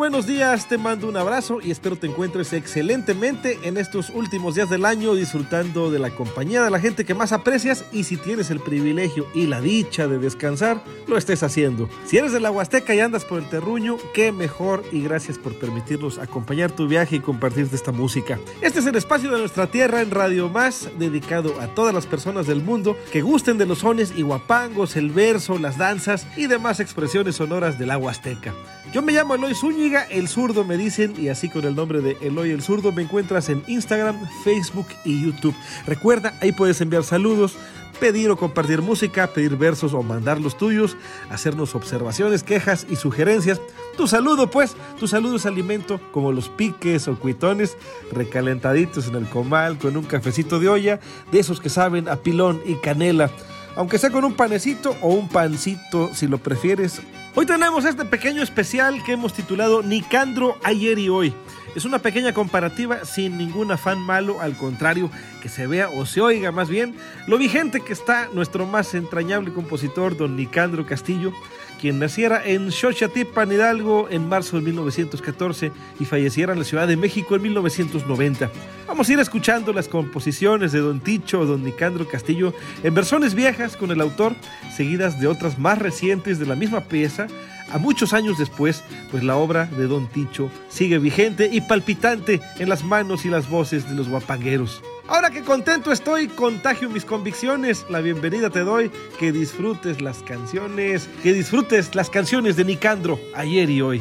Buenos días, te mando un abrazo y espero te encuentres excelentemente en estos últimos días del año disfrutando de la compañía de la gente que más aprecias y si tienes el privilegio y la dicha de descansar, lo estés haciendo. Si eres de la Huasteca y andas por el terruño, qué mejor y gracias por permitirnos acompañar tu viaje y compartirte esta música. Este es el espacio de nuestra tierra en Radio Más dedicado a todas las personas del mundo que gusten de los sones y guapangos, el verso, las danzas y demás expresiones sonoras de la Huasteca. Yo me llamo Eloy Zúñiga, el zurdo me dicen, y así con el nombre de Eloy el zurdo me encuentras en Instagram, Facebook y YouTube. Recuerda, ahí puedes enviar saludos, pedir o compartir música, pedir versos o mandar los tuyos, hacernos observaciones, quejas y sugerencias. Tu saludo, pues, tu saludo es alimento como los piques o cuitones recalentaditos en el comal con un cafecito de olla, de esos que saben a pilón y canela aunque sea con un panecito o un pancito si lo prefieres. Hoy tenemos este pequeño especial que hemos titulado Nicandro ayer y hoy. Es una pequeña comparativa sin ningún afán malo, al contrario, que se vea o se oiga más bien lo vigente que está nuestro más entrañable compositor, don Nicandro Castillo, quien naciera en Xochatipan, Hidalgo, en marzo de 1914 y falleciera en la Ciudad de México en 1990. Vamos a ir escuchando las composiciones de Don Ticho Don Nicandro Castillo en versiones viejas con el autor, seguidas de otras más recientes de la misma pieza, a muchos años después, pues la obra de Don Ticho sigue vigente y palpitante en las manos y las voces de los guapangueros. Ahora que contento estoy, contagio mis convicciones. La bienvenida te doy. Que disfrutes las canciones. Que disfrutes las canciones de Nicandro ayer y hoy.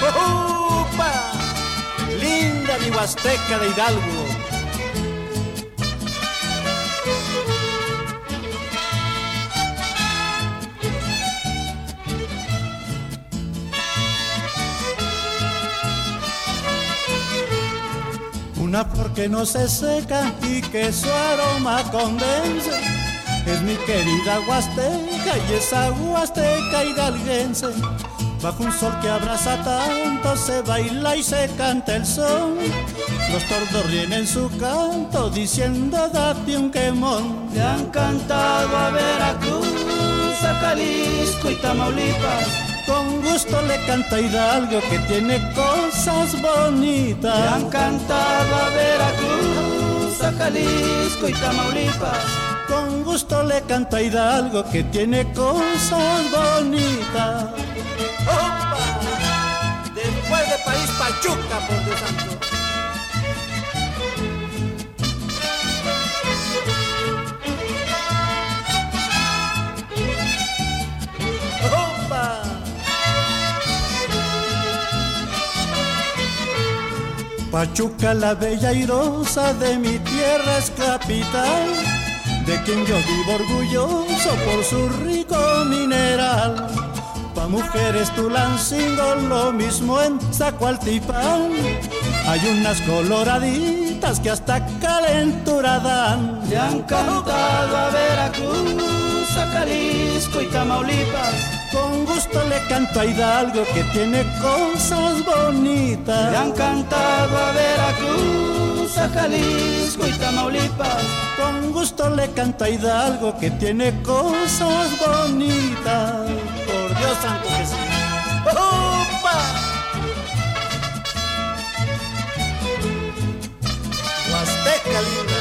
¡Opa! Linda mi de Hidalgo. Una flor que no se seca y que su aroma condensa. Es mi querida Huasteca y esa Huasteca hidalguense. Bajo un sol que abraza tanto se baila y se canta el sol. Los tordos ríen en su canto diciendo date un quemón. Le han cantado a Veracruz, a Jalisco y Tamaulipas con gusto le canta Hidalgo que tiene cosas bonitas. Le han cantado a Veracruz, a Jalisco y Tamaulipas. Con gusto le canta Hidalgo que tiene cosas bonitas. ¡Opa! Después de País Pachuca, por Dios santo. Pachuca la bella y rosa de mi tierra es capital, de quien yo vivo orgulloso por su rico mineral. Pa' mujeres Tulancingo lo mismo en Zacualtipán, hay unas coloraditas que hasta calentura dan. Le han cantado a Veracruz, a Jalisco y Tamaulipas con gusto le canto a Hidalgo que tiene cosas bonitas. Le han cantado a Veracruz, a Jalisco y Tamaulipas. Con gusto le canto a Hidalgo que tiene cosas bonitas. Por Dios santo que sí. ¡Opa! Huasteca linda.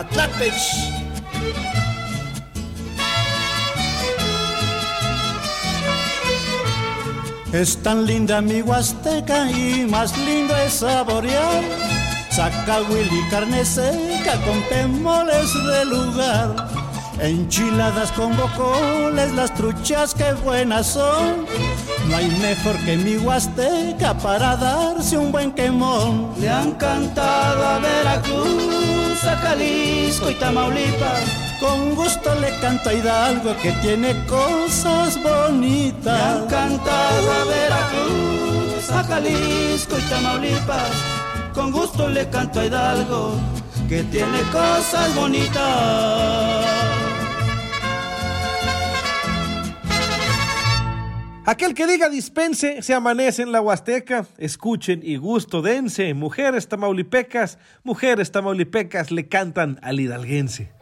Atlapech. Es tan linda mi huasteca y más lindo es saborear. Saca Willy carne seca con pemoles de lugar. Enchiladas con bocoles, las truchas que buenas son. No hay mejor que mi huasteca para darse un buen quemón. Le han cantado a Veracruz, a Jalisco y Tamaulipas. Con gusto le canto a Hidalgo que tiene cosas bonitas. Le han cantado a Veracruz, a Jalisco y Tamaulipas. Con gusto le canto a Hidalgo que tiene cosas bonitas. Aquel que diga dispense se amanece en la Huasteca. Escuchen y gusto dense. Mujeres tamaulipecas, mujeres tamaulipecas le cantan al hidalguense.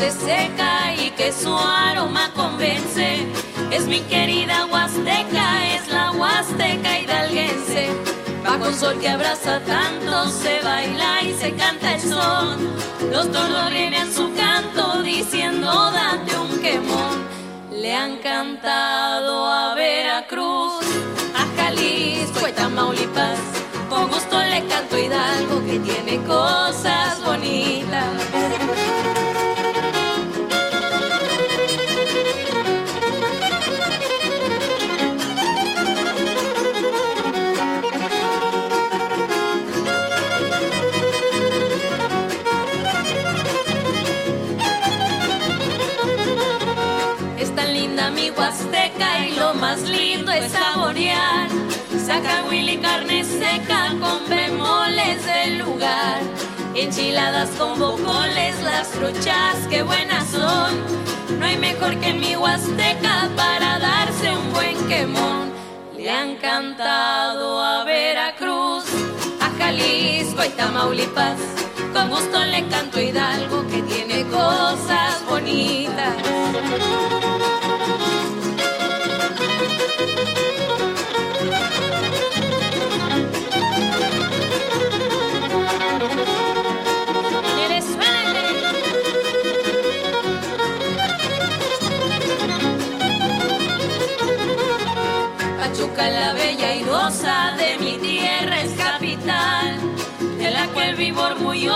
Se seca y que su aroma convence. Es mi querida Huasteca, es la Huasteca hidalguense. Va con sol que abraza tanto, se baila y se canta el son. Los toros vienen su canto diciendo date un quemón. Le han cantado a Veracruz, a Jalisco y Tamaulipas. Con gusto le canto Hidalgo que tiene cosas bonitas. Saca Willy carne seca con bemoles del lugar. Enchiladas con bocoles, las truchas que buenas son. No hay mejor que mi huasteca para darse un buen quemón. Le han cantado a Veracruz, a Jalisco y Tamaulipas. Con gusto le canto Hidalgo que tiene cosas bonitas.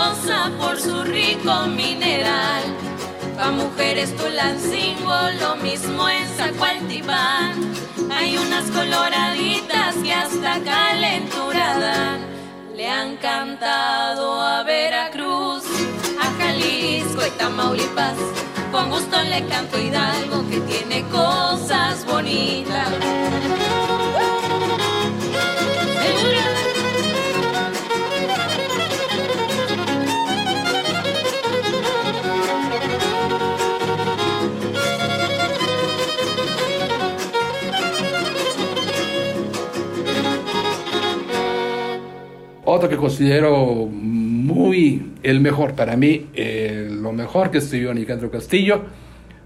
Orgullosa por su rico mineral. Pa' mujeres Tulancingo, lo mismo en Zacualtipán. Hay unas coloraditas que hasta calentura dan. Le han cantado a Veracruz, a Jalisco y Tamaulipas. Con gusto le canto Hidalgo que tiene cosas bonitas. Otro que considero muy el mejor para mí, eh, lo mejor que estudió Nicandro Castillo,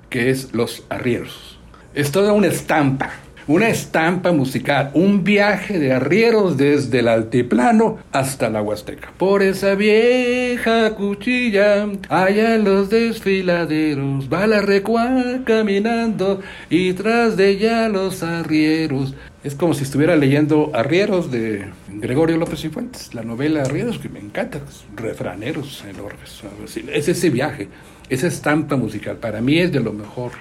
que es Los Arrieros. Es toda una estampa una estampa musical, un viaje de arrieros desde el altiplano hasta la Huasteca. Por esa vieja cuchilla, allá en los desfiladeros, va la recua caminando y tras de ella los arrieros. Es como si estuviera leyendo Arrieros de Gregorio López y Fuentes, la novela Arrieros que me encanta, refraneros enormes. Es ese viaje, esa estampa musical, para mí es de lo mejor.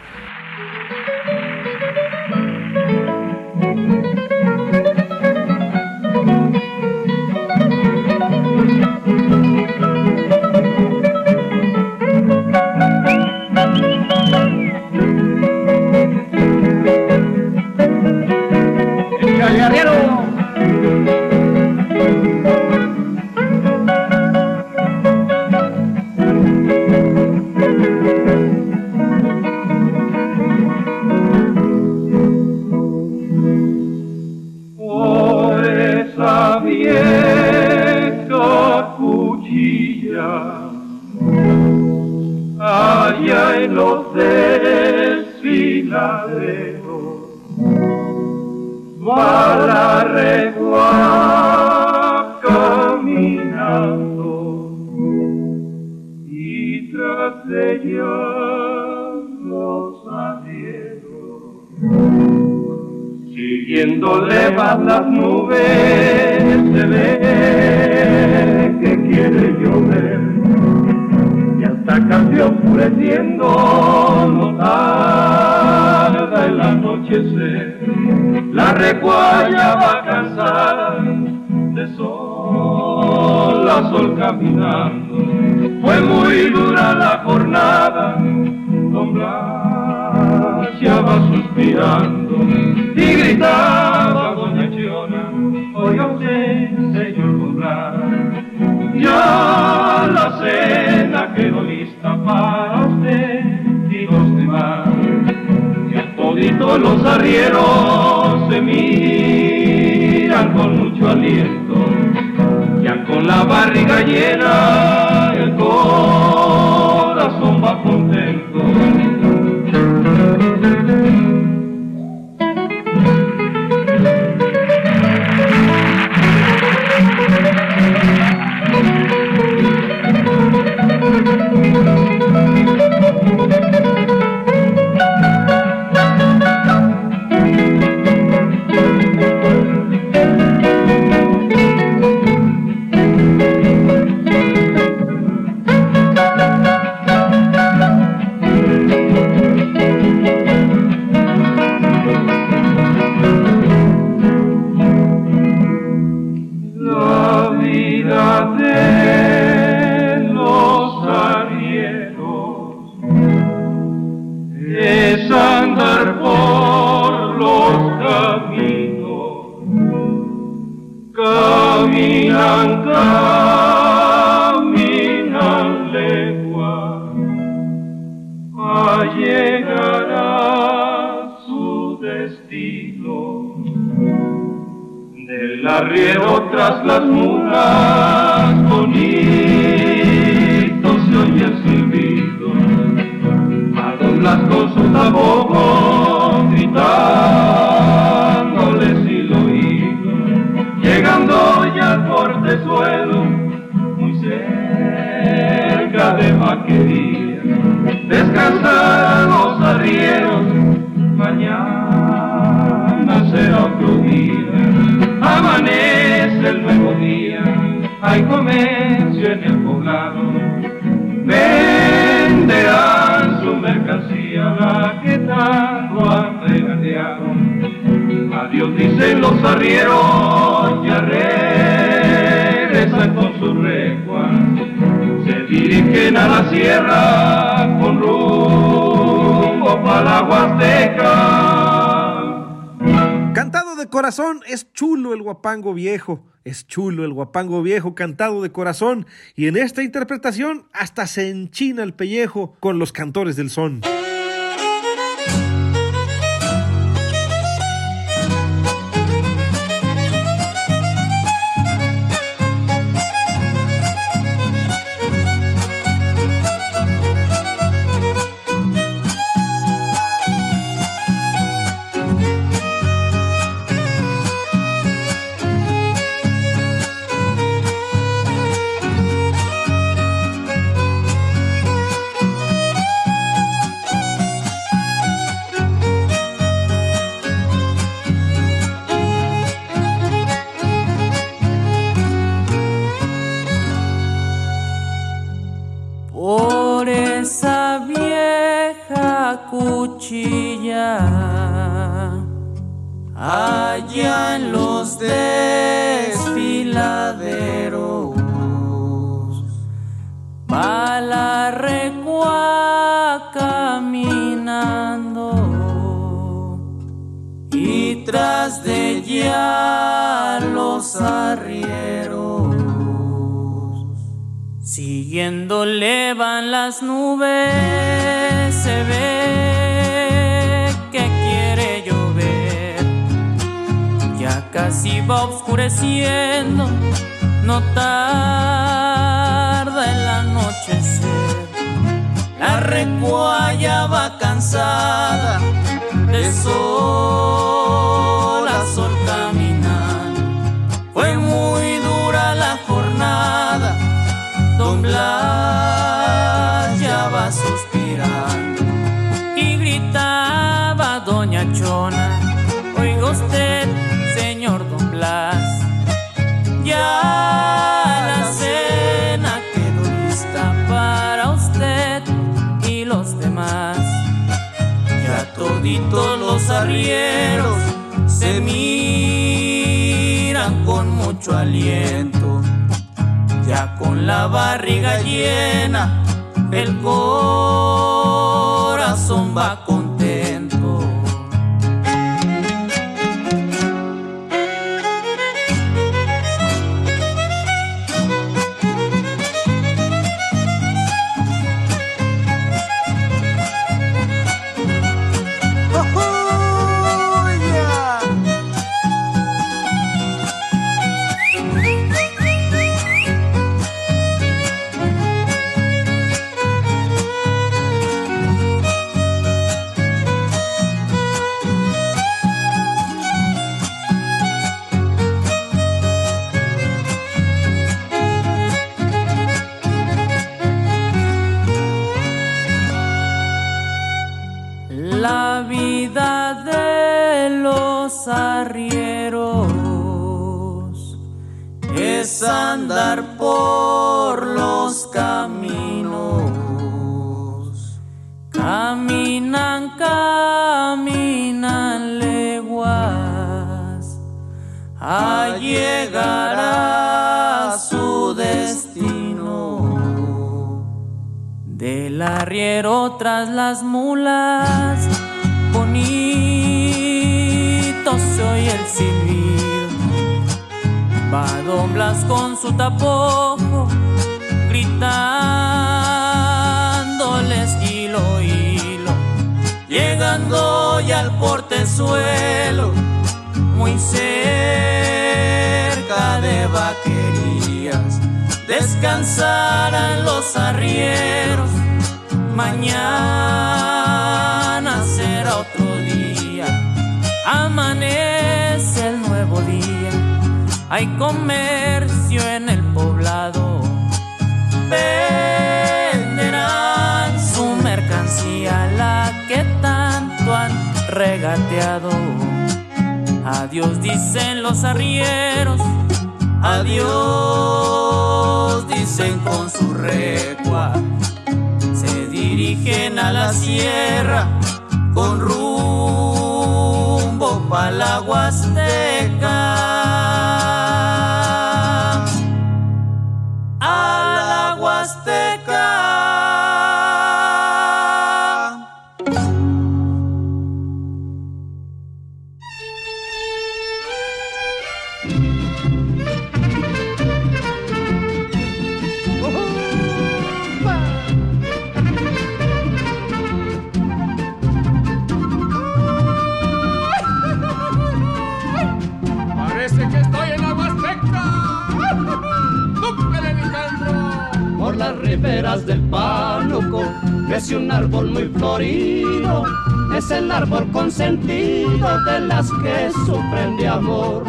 La recuaya va cansada de sol a sol caminando fue muy dura la jornada don Blas ya va suspirando y gritaba doña Chiona, oiga usted, señor Doblar, ya la cena quedó lista para usted y los demás. Ya toditos los arrieros se miran con mucho aliento, ya con la barriga llena los caminos, caminan, caminan legua a llegar a su destino. Del arriero tras las mulas bonito se oye el silbido. A Blas con su taboco al portezuelo muy cerca de Vaquería. Descansar los arrieros mañana será otro día. Amanece el nuevo día, hay comercio en el poblado, venderán su mercancía, la que tanto han regateado. Adiós dicen los arrieros, la sierra con rumbo para la Huasteca. Cantado de corazón, es chulo el guapango viejo, es chulo el guapango viejo cantado de corazón y en esta interpretación hasta se enchina el pellejo con los cantores del son. Va cansada de sol a sol toditos los arrieros se miran con mucho aliento, ya con la barriga llena, el corazón va arrieros es andar por los caminos. Caminan, caminan leguas a llegar a su destino. Del arriero tras las mulas, el silbido. Va Don Blas con su tapojo, gritándoles hilo, hilo. Llegando ya al portezuelo, muy cerca de vaquerías descansarán los arrieros. Mañana será otro día, amanece. Hay comercio en el poblado, venderán su mercancía, la que tanto han regateado. Adiós dicen los arrieros, adiós dicen con su recua. Se dirigen a la sierra con rumbo pa' la Huasteca. Crece un árbol muy florido. Es el árbol consentido de las que sufren de amor.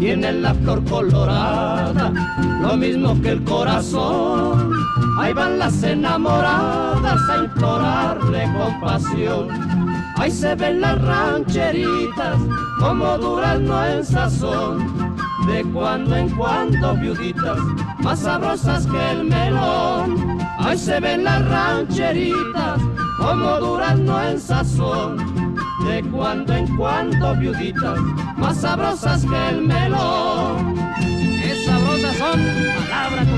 Tiene la flor colorada, lo mismo que el corazón. Ahí van las enamoradas a implorarle compasión. Ahí se ven las rancheritas como durazno en sazón. De cuando en cuando viuditas, más sabrosas que el melón. Ahí se ven las rancheritas como durazno en sazón. De cuando en cuando viuditas, más sabrosas que el melón. Qué sabrosas son, palabra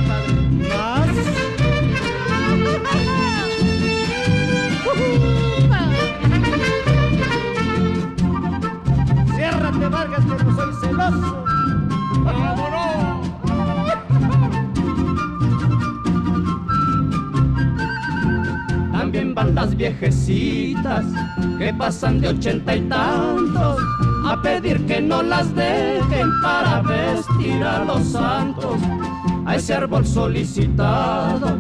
las viejecitas que pasan de ochenta y tantos a pedir que no las dejen para vestir a los santos. A ese árbol solicitado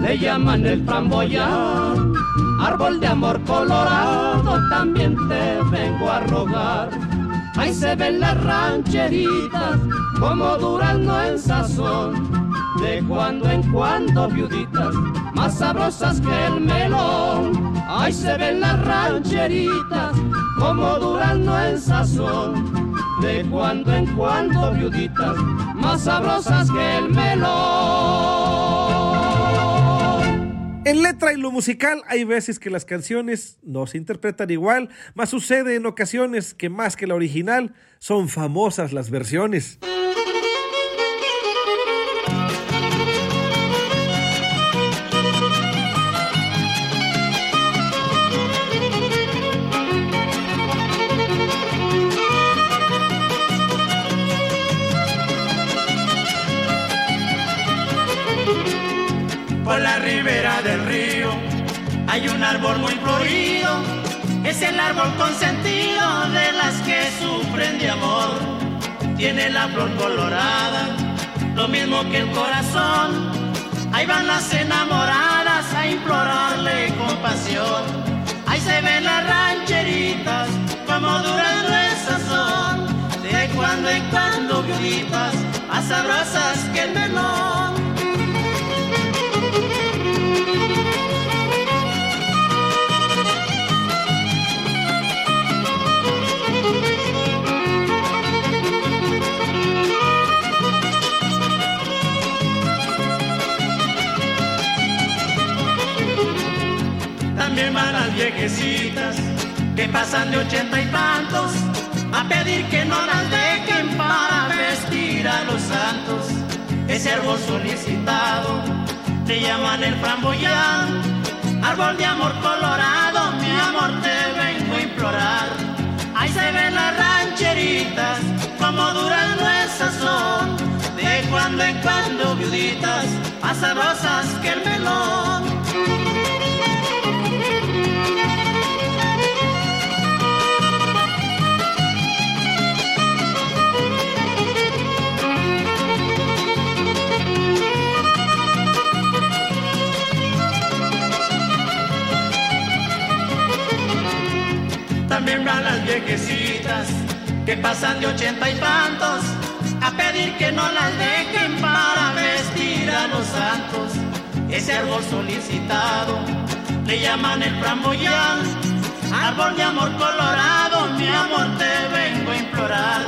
le llaman el framboyán, árbol de amor colorado, también te vengo a rogar. Ahí se ven las rancheritas como durazno en sazón. De cuando en cuando viuditas, más sabrosas que el melón. Ahí se ven las rancheritas, como durando en sazón, de cuando en cuando viuditas, más sabrosas que el melón. En letra y lo musical hay veces que las canciones no se interpretan igual, mas sucede en ocasiones que más que la original son famosas las versiones. Por la ribera del río hay un árbol muy florido, es el árbol consentido de las que sufren de amor. Tiene la flor colorada, lo mismo que el corazón. Ahí van las enamoradas a implorarle compasión. Ahí se ven las rancheritas como durando el sazón. De cuando en cuando viuditas, más sabrosas que el melón. Viejecitas que pasan de ochenta y tantos a pedir que no las dejen para vestir a los santos. Ese árbol solicitado te llaman el framboyán, árbol de amor colorado, mi amor te vengo a implorar. Ahí se ven las rancheritas como durando el sazón, de cuando en cuando viuditas, más sabrosas que el melón. Que pasan de ochenta y tantos a pedir que no las dejen para vestir a los santos. Ese árbol solicitado le llaman el framboyán, árbol de amor colorado, mi amor te vengo a implorar.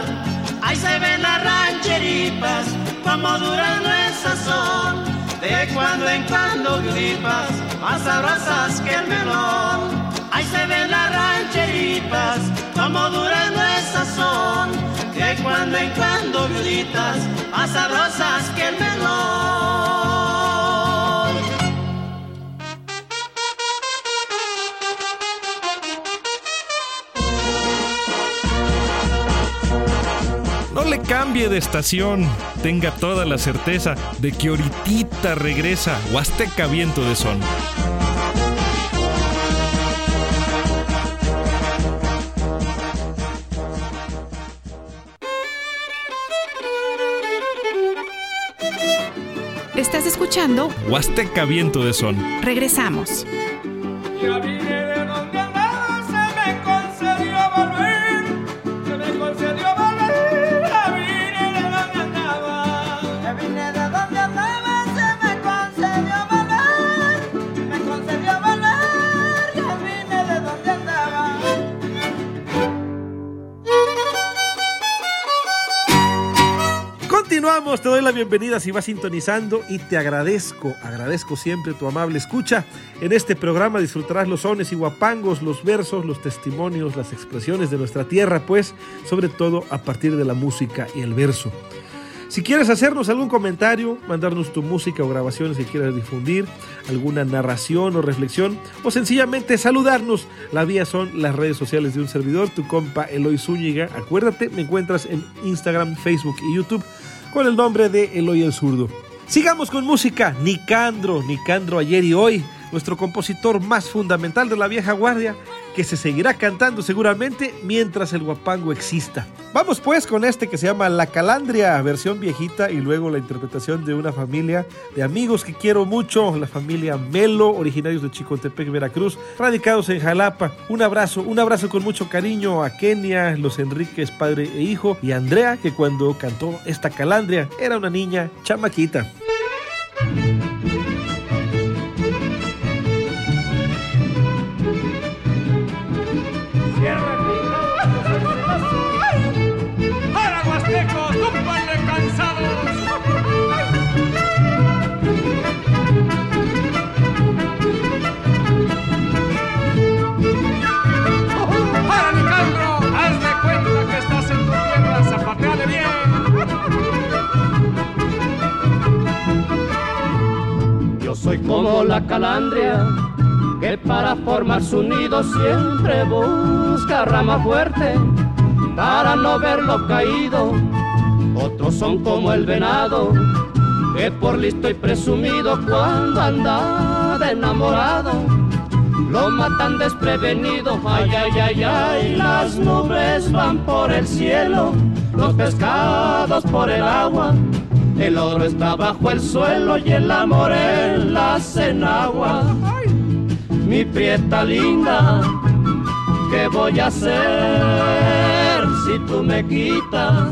Ahí se ven las rancheritas como durando el sazón, de cuando en cuando gripas, más sabrosas que el melón. Ahí se ven las rancheritas, como durando el sazón, de cuando en cuando viuditas, más sabrosas que el melón. No le cambie de estación, tenga toda la certeza de que ahorita regresa Huasteca Viento de Son. Escuchando Huasteca Viento de Son. Regresamos. Bienvenida si vas sintonizando y te agradezco, agradezco siempre tu amable escucha. En este programa disfrutarás los sones y guapangos, los versos, los testimonios, las expresiones de nuestra tierra, pues sobre todo a partir de la música y el verso. Si quieres hacernos algún comentario, mandarnos tu música o grabaciones que quieras difundir, alguna narración o reflexión, o sencillamente saludarnos, la vía son las redes sociales de un servidor, tu compa Eloy Zúñiga. Acuérdate, me encuentras en Instagram, Facebook y YouTube con el nombre de Eloy el Zurdo. Sigamos con música. Nicandro, Nicandro ayer y hoy, nuestro compositor más fundamental de la vieja guardia, que se seguirá cantando seguramente mientras el guapango exista. Vamos pues con este que se llama La Calandria, versión viejita, y luego la interpretación de una familia de amigos que quiero mucho, la familia Melo, originarios de Chicotepec, Veracruz, radicados en Jalapa. Un abrazo, un abrazo con mucho cariño a Kenia, los Enríquez, padre e hijo, y a Andrea, que cuando cantó esta Calandria era una niña chamaquita. La calandria que para formar su nido siempre busca rama fuerte para no verlo caído. Otros son como el venado que por listo y presumido cuando anda de enamorado lo matan desprevenido. Ay, ay, ay, ay, las nubes van por el cielo, los pescados por el agua. El oro está bajo el suelo y el amor en la cenagua. Mi prieta linda, ¿qué voy a hacer si tú me quitas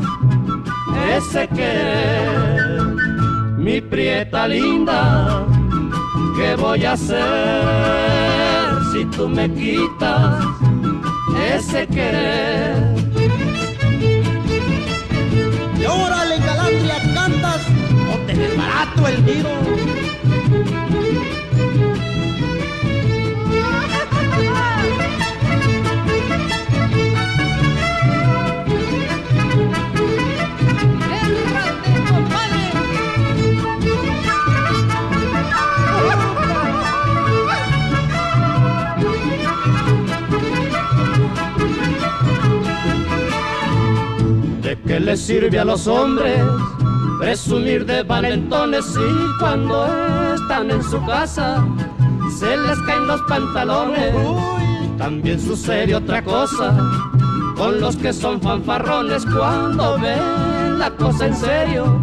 ese querer? Mi prieta linda, ¿qué voy a hacer si tú me quitas ese querer? Y o te desbarato el tiro. ¿De qué les sirve a los hombres presumir de valentones si cuando están en su casa se les caen los pantalones? También sucede otra cosa con los que son fanfarrones cuando ven la cosa en serio.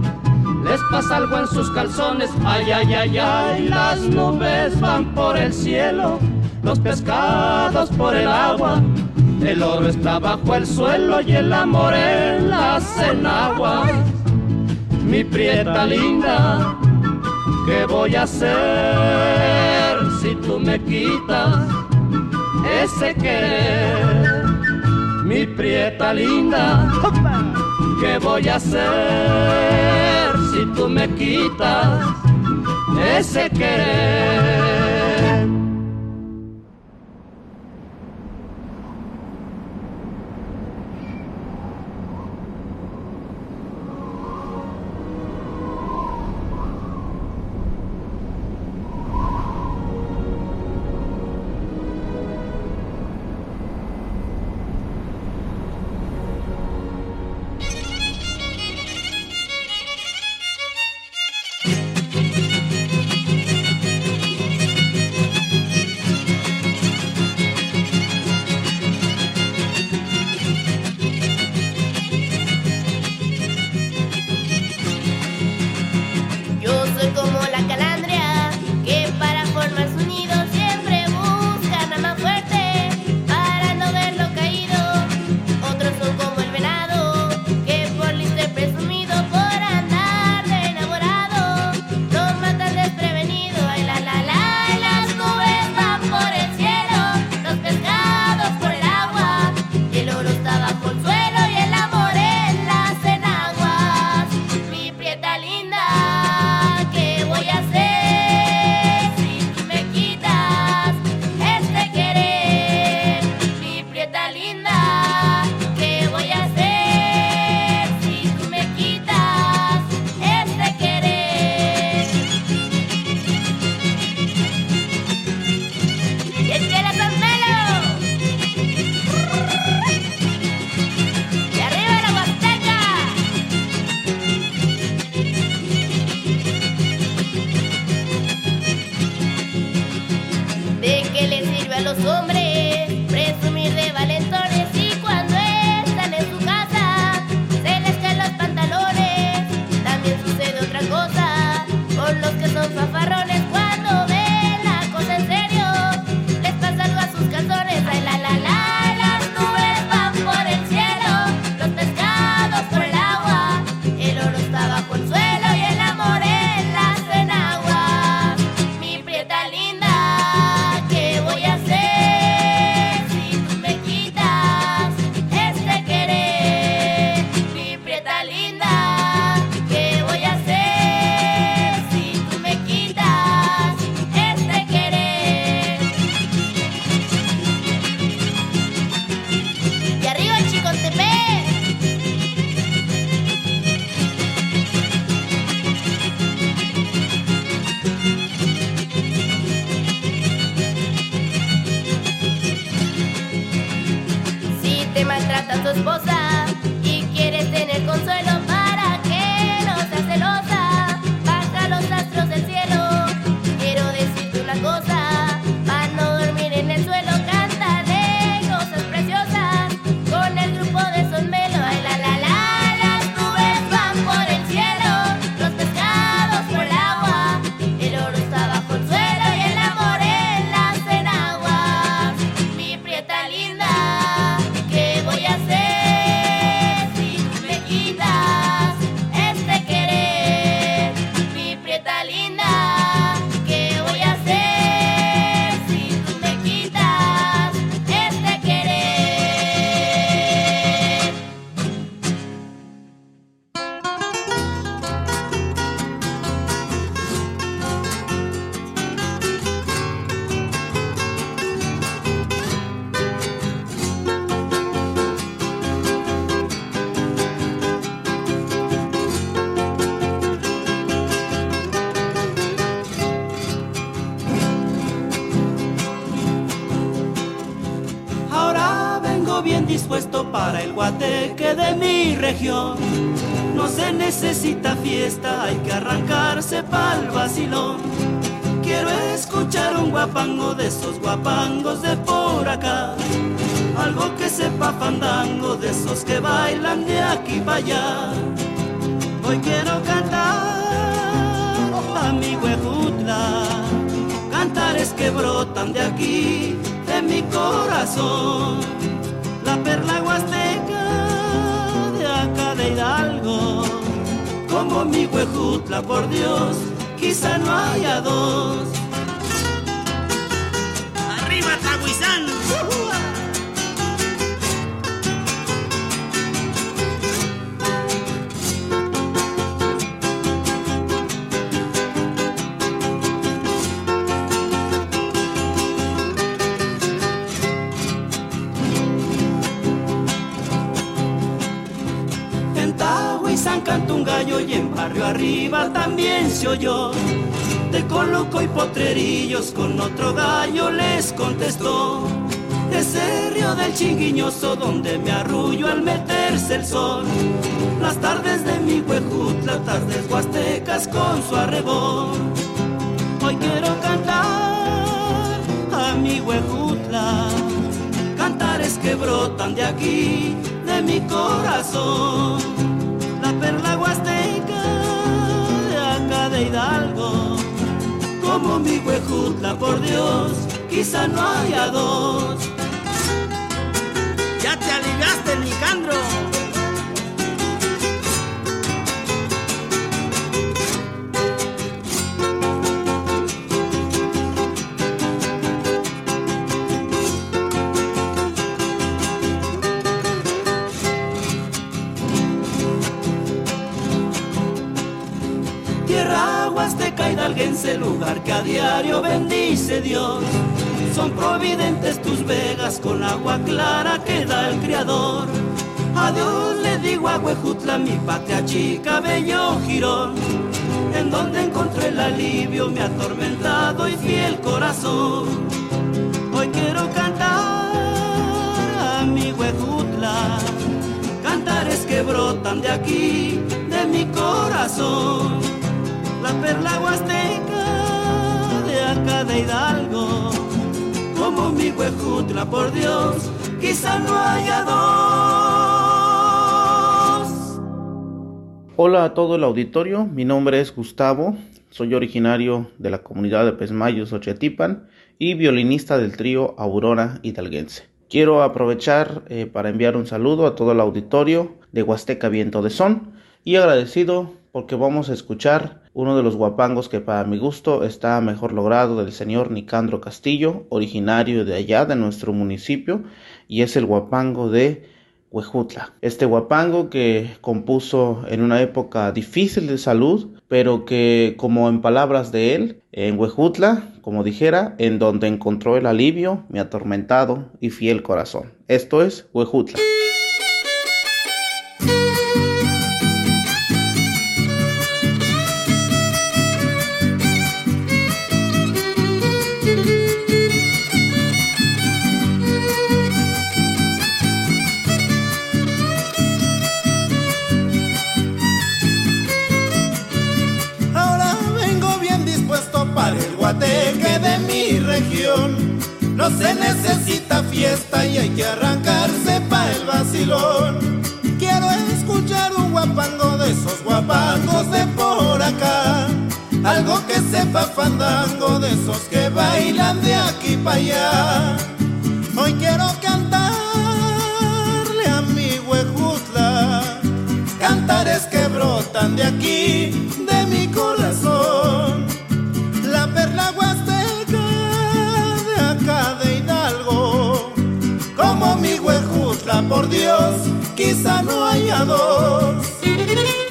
Les pasa algo en sus calzones, ay, ay, ay, ay, las nubes van por el cielo, los pescados por el agua, el oro está bajo el suelo y el amor en la cenagua. Mi prieta linda, ¿qué voy a hacer si tú me quitas ese querer? Mi prieta linda, ¿qué voy a hacer si tú me quitas ese querer? Los hombres quizá no haya dos. ¡Arriba, Tahuizán! Un gallo y en barrio arriba también se oyó. De Coloco y Potrerillos con otro gallo les contestó. Ese río del chinguiñoso donde me arrullo al meterse el sol. Las tardes de mi huejutla, tardes huastecas con su arrebón. Hoy quiero cantar a mi huejutla, cantares que brotan de aquí, de mi corazón. La perla Hidalgo, como mi huejutla, por Dios, quizá no haya dos. ¡Ya te aliviaste, Nicandro! Tierra huasteca hidalguense, lugar que a diario bendice Dios. Son providentes tus vegas con agua clara que da el Criador. A Dios le digo a Huejutla, mi patria chica, bello girón, en donde encontré el alivio, mi atormentado y fiel corazón. Hoy quiero cantar a mi Huejutla, cantares que brotan de aquí, de mi corazón. La perla huasteca de acá de Hidalgo, como mi Huejutla, por Dios, quizá no haya dos. Hola a todo el auditorio, mi nombre es Gustavo, soy originario de la comunidad de Pesmayos, Ochetipan y violinista del trío Aurora Hidalguense. Quiero aprovechar eh, para enviar un saludo a todo el auditorio de Huasteca Viento de Son y agradecido porque vamos a escuchar uno de los guapangos que para mi gusto está mejor logrado del señor Nicandro Castillo, originario de allá de nuestro municipio, y es el guapango de Huejutla. Este guapango que compuso en una época difícil de salud, pero que como en palabras de él, en Huejutla, como dijera, en donde encontró el alivio, mi atormentado y fiel corazón. Esto es Huejutla. Quizá no haya dos.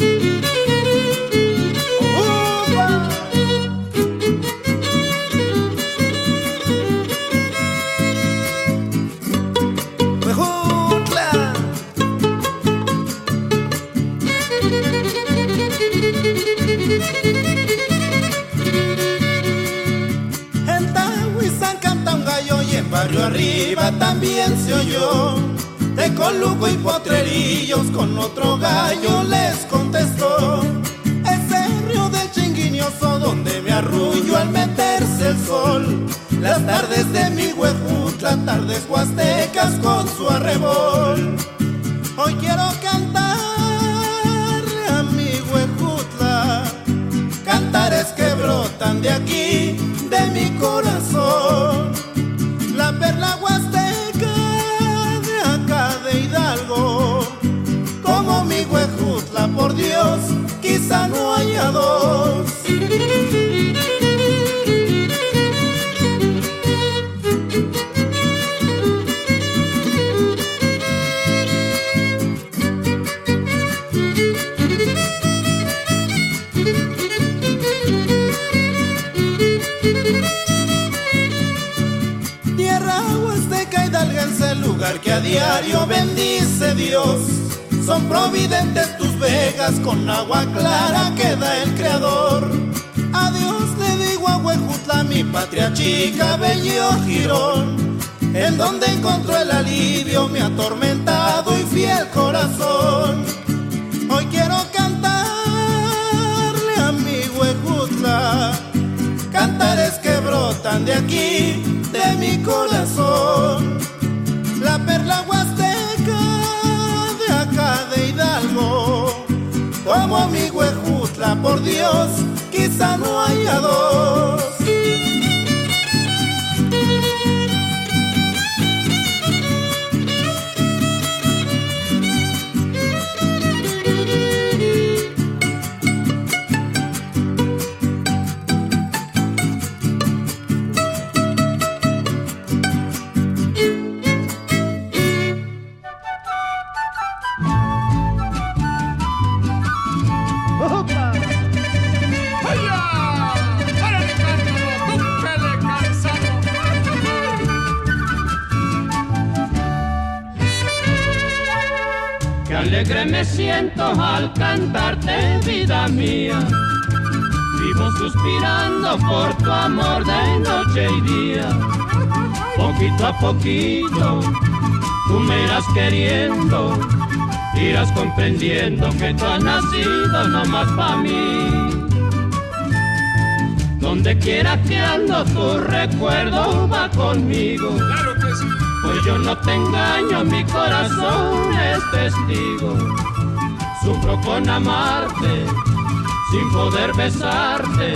De Coluco y Potrerillos con otro gallo les contestó. Ese río del chinguiñoso donde me arrullo al meterse el sol. Las tardes de mi huejutla, tardes huastecas con su arrebol. Hoy quiero cantarle a mi huejutla cantares que brotan de aquí, de mi corazón. Tierra huasteca hidalguense, lugar que a diario bendice Dios. Son providentes tus con agua clara que da el Creador. Adiós le digo a Huejutla, mi patria chica, bello girón. En donde encontró el alivio mi atormentado y fiel corazón. Hoy quiero cantarle a mi Huejutla cantares que brotan de aquí, de mi corazón. La perla como mi huejutla, por Dios, quizá no haya dos. Alegre me siento al cantarte, vida mía. Vivo suspirando por tu amor de noche y día. Poquito a poquito, tú me irás queriendo. Irás comprendiendo que tú has nacido nomás para mí. Donde quiera que ando, tu recuerdo va conmigo. Pues yo no te engaño, mi corazón es testigo. Sufro con amarte, sin poder besarte.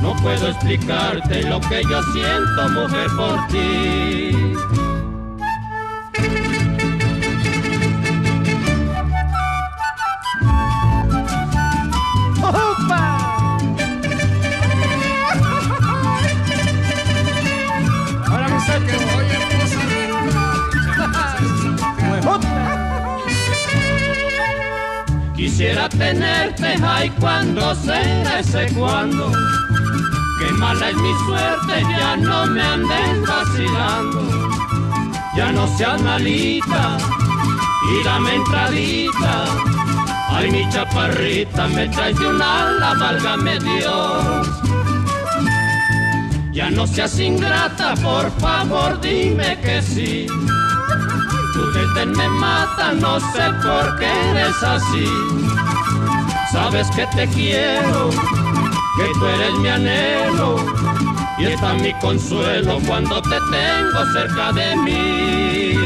No puedo explicarte lo que yo siento, mujer, por ti. Tenerte, ay, cuando será ese cuando. Qué mala es mi suerte, ya no me andes vacilando. Ya no seas malita y dame entradita. Ay, mi chaparrita, me traes de un ala, válgame Dios. Ya no seas ingrata, por favor, dime que sí. Tu desdén me mata, no sé por qué eres así. Sabes que te quiero, que tú eres mi anhelo, y está mi consuelo cuando te tengo cerca de mí.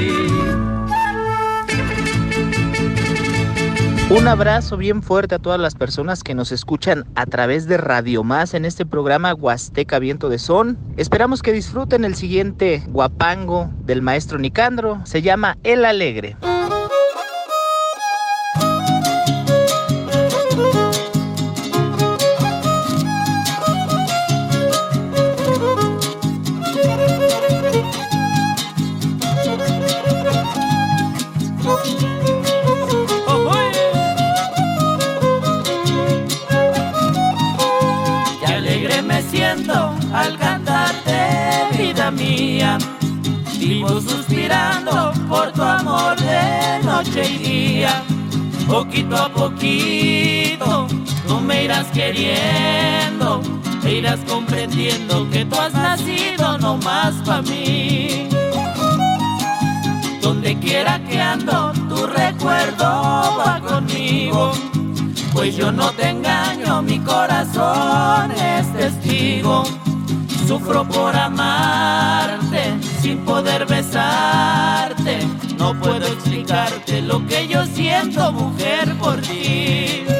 Un abrazo bien fuerte a todas las personas que nos escuchan a través de Radio Más en este programa Huasteca Viento de Son. Esperamos que disfruten el siguiente guapango del maestro Nicandro. Se llama El Alegre. Poquito a poquito tú me irás queriendo, e irás comprendiendo que tú has nacido no más para mí. Donde quiera que ando, tu recuerdo va conmigo. Pues yo no te engaño, mi corazón es testigo. Sufro por amarte, sin poder besarte. No puedo explicarte lo que yo siento, mujer, por ti.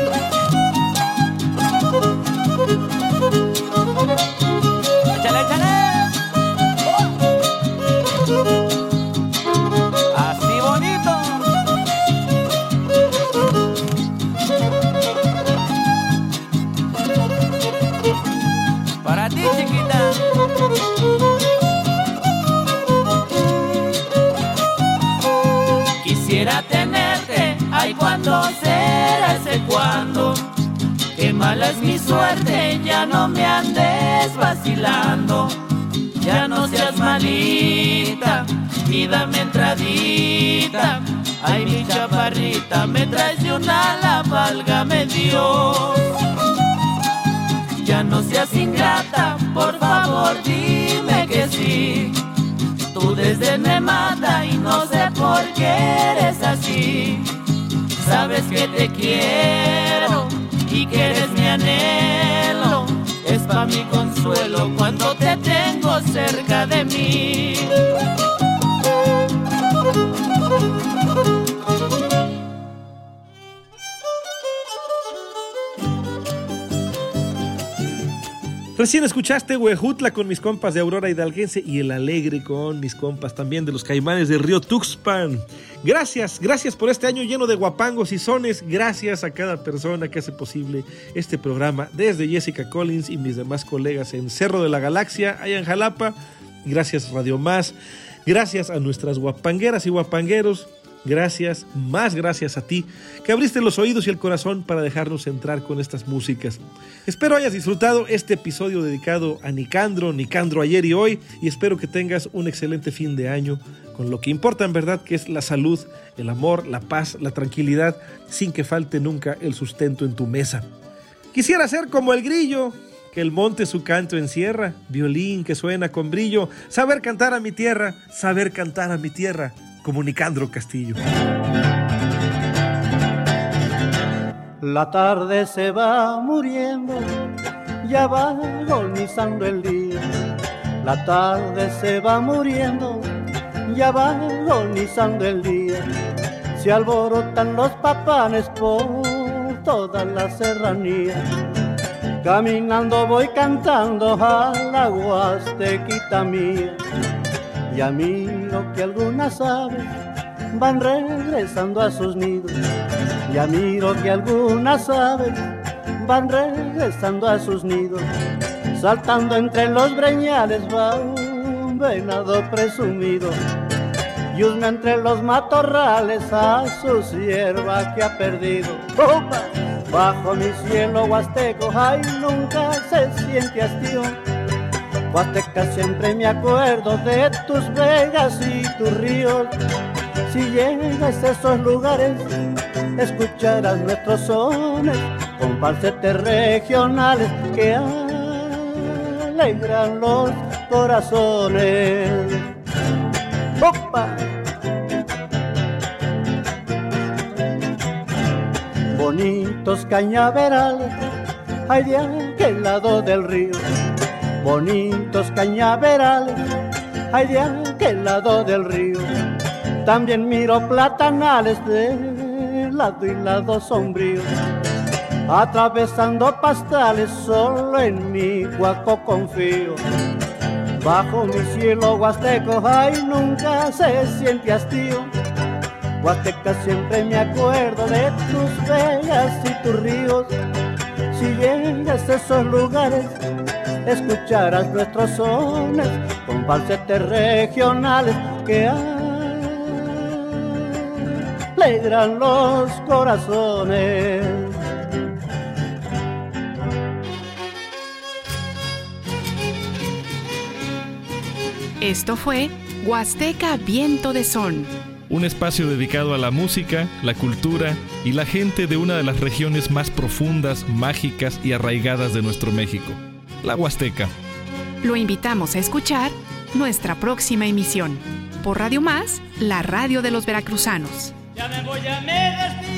Es mi suerte, ya no me andes vacilando. Ya no seas malita, y dame entradita. Ay, mi chaparrita, me traes de una ala, válgame Dios. Ya no seas ingrata, por favor dime que sí. Tú desde me mata y no sé por qué eres así. Sabes que te quiero y que eres mi anhelo. Es pa' mi consuelo cuando te tengo cerca de mí. Recién escuchaste Huejutla con mis compas de Aurora Hidalguense y El Alegre con mis compas también de los Caimanes del río Tuxpan. Gracias, gracias por este año lleno de guapangos y sones. Gracias a cada persona que hace posible este programa, desde Jessica Collins y mis demás colegas en Cerro de la Galaxia, allá en Jalapa. Gracias Radio Más. Gracias a nuestras guapangueras y guapangueros. Gracias, más gracias a ti, que abriste los oídos y el corazón para dejarnos entrar con estas músicas. Espero hayas disfrutado este episodio dedicado a Nicandro, Nicandro ayer y hoy, y espero que tengas un excelente fin de año con lo que importa en verdad que es la salud, el amor, la paz, la tranquilidad, sin que falte nunca el sustento en tu mesa. Quisiera ser como el grillo, que el monte su canto encierra, violín que suena con brillo, saber cantar a mi tierra, saber cantar a mi tierra, como Nicandro Castillo. La tarde se va muriendo, ya va agonizando el día. La tarde se va muriendo, ya va agonizando el día. Se alborotan los papanes por toda la serranía. Caminando voy cantando a la huastequita mía. Ya miro que aves van regresando a sus nidos. Ya miro que algunas aves van regresando a sus nidos. Saltando entre los breñales va un venado presumido. Y husme entre los matorrales a su sierva que ha perdido. Bajo mi cielo huasteco, ay, nunca se siente hastío. Huasteca siempre me acuerdo de tus vegas y tus ríos. Si llegas a esos lugares, escucharás nuestros sones con falsetes regionales que alegran los corazones. ¡Opa! Bonitos cañaverales hay de aquel lado del río bonitos cañaverales, hay de aquel lado del río. También miro platanales de lado y lado sombrío, atravesando pastales, solo en mi guaco confío. Bajo mi cielo huasteco, ay, nunca se siente hastío. Huasteca siempre me acuerdo de tus bellas y tus ríos. Si llegas a esos lugares, escucharás nuestros sones con falsetes regionales que alegran los corazones. Esto fue Huasteca Viento de Son. Un espacio dedicado a la música, la cultura y la gente de una de las regiones más profundas, mágicas y arraigadas de nuestro México, la Huasteca. Lo invitamos a escuchar nuestra próxima emisión por Radio Más, la radio de los veracruzanos. Ya me voy, ya me